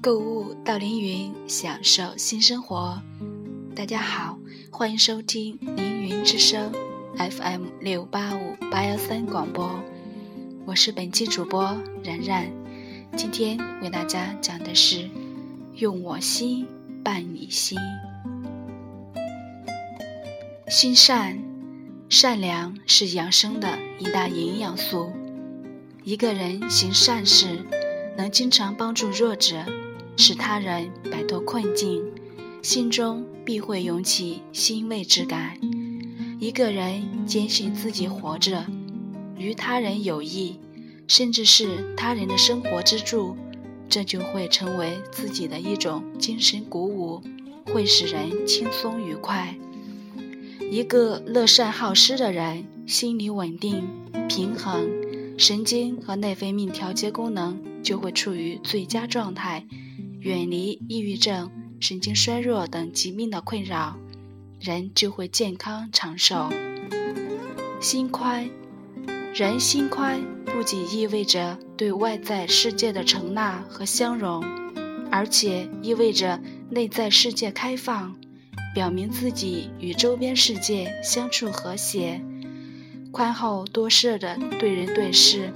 购物到凌云，享受新生活。大家好，欢迎收听凌云之声 FM 六八五八幺三广播，我是本期主播然然。今天为大家讲的是用我心伴你心，心善。善良是养生的一大营养素。一个人行善事，能经常帮助弱者，使他人摆脱困境，心中必会涌起欣慰之感。一个人坚信自己活着，与他人有益，甚至是他人的生活支柱，这就会成为自己的一种精神鼓舞，会使人轻松愉快。一个乐善好施的人，心理稳定、平衡，神经和内分泌调节功能就会处于最佳状态，远离抑郁症、神经衰弱等疾病的困扰，人就会健康长寿。心宽，人心宽不仅意味着对外在世界的承纳和相容，而且意味着内在世界开放。表明自己与周边世界相处和谐、宽厚多事的对人对事，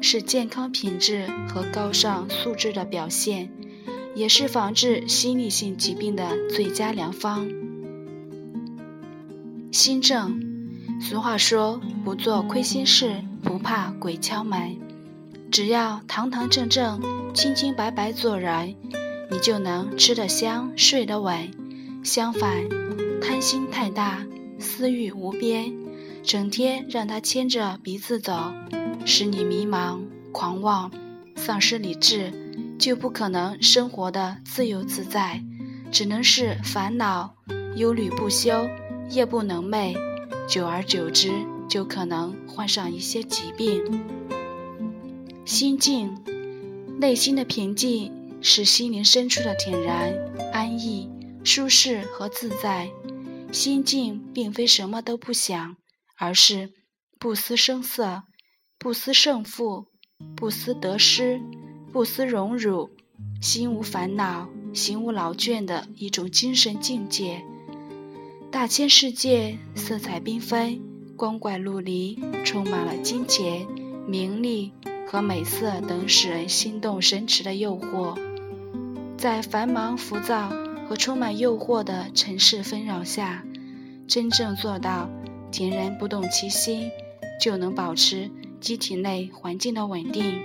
是健康品质和高尚素质的表现，也是防治心理性疾病的最佳良方。心正，俗话说：“不做亏心事，不怕鬼敲门。”只要堂堂正正、清清白白做人，你就能吃得香、睡得稳。相反，贪心太大，私欲无边，整天让他牵着鼻子走，使你迷茫、狂妄、丧失理智，就不可能生活的自由自在，只能是烦恼、忧虑不休，夜不能寐，久而久之，就可能患上一些疾病。心静，内心的平静是心灵深处的恬然安逸。舒适和自在，心境并非什么都不想，而是不思声色，不思胜负，不思得失，不思荣辱，心无烦恼，心无劳倦的一种精神境界。大千世界色彩缤纷，光怪陆离，充满了金钱、名利和美色等使人心动神驰的诱惑，在繁忙浮躁。和充满诱惑的尘世纷扰下，真正做到恬然不动其心，就能保持机体内环境的稳定，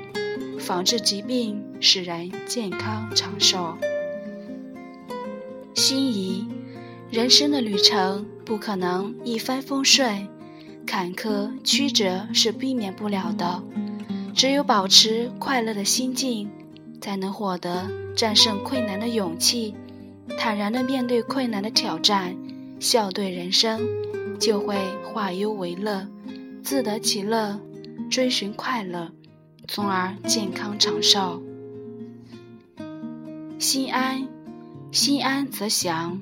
防治疾病，使人健康长寿。心仪，人生的旅程不可能一帆风顺，坎坷曲折是避免不了的。只有保持快乐的心境，才能获得战胜困难的勇气。坦然地面对困难的挑战，笑对人生，就会化忧为乐，自得其乐，追寻快乐，从而健康长寿。心安，心安则祥。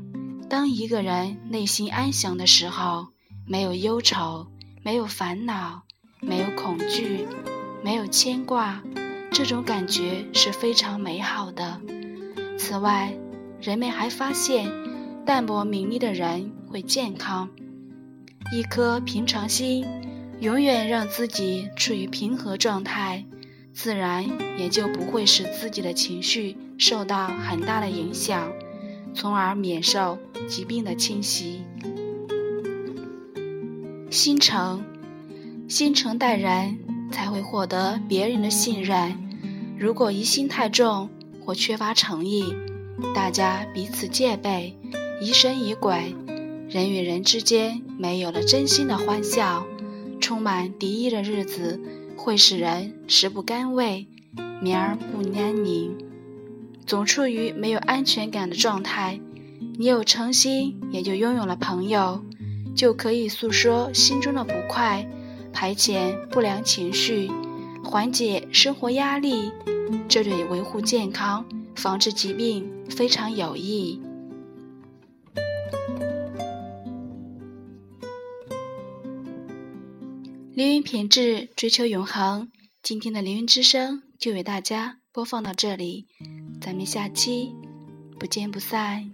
当一个人内心安详的时候，没有忧愁，没有烦恼，没有恐惧，没有牵挂，这种感觉是非常美好的。此外，人们还发现，淡泊名利的人会健康。一颗平常心，永远让自己处于平和状态，自然也就不会使自己的情绪受到很大的影响，从而免受疾病的侵袭。心诚，心诚待人，才会获得别人的信任。如果疑心太重或缺乏诚意，大家彼此戒备，疑神疑鬼，人与人之间没有了真心的欢笑，充满敌意的日子会使人食不甘味，眠而不安宁，总处于没有安全感的状态。你有诚心，也就拥有了朋友，就可以诉说心中的不快，排遣不良情绪，缓解生活压力，这对维护健康。防治疾病非常有益。凌云品质，追求永恒。今天的凌云之声就为大家播放到这里，咱们下期不见不散。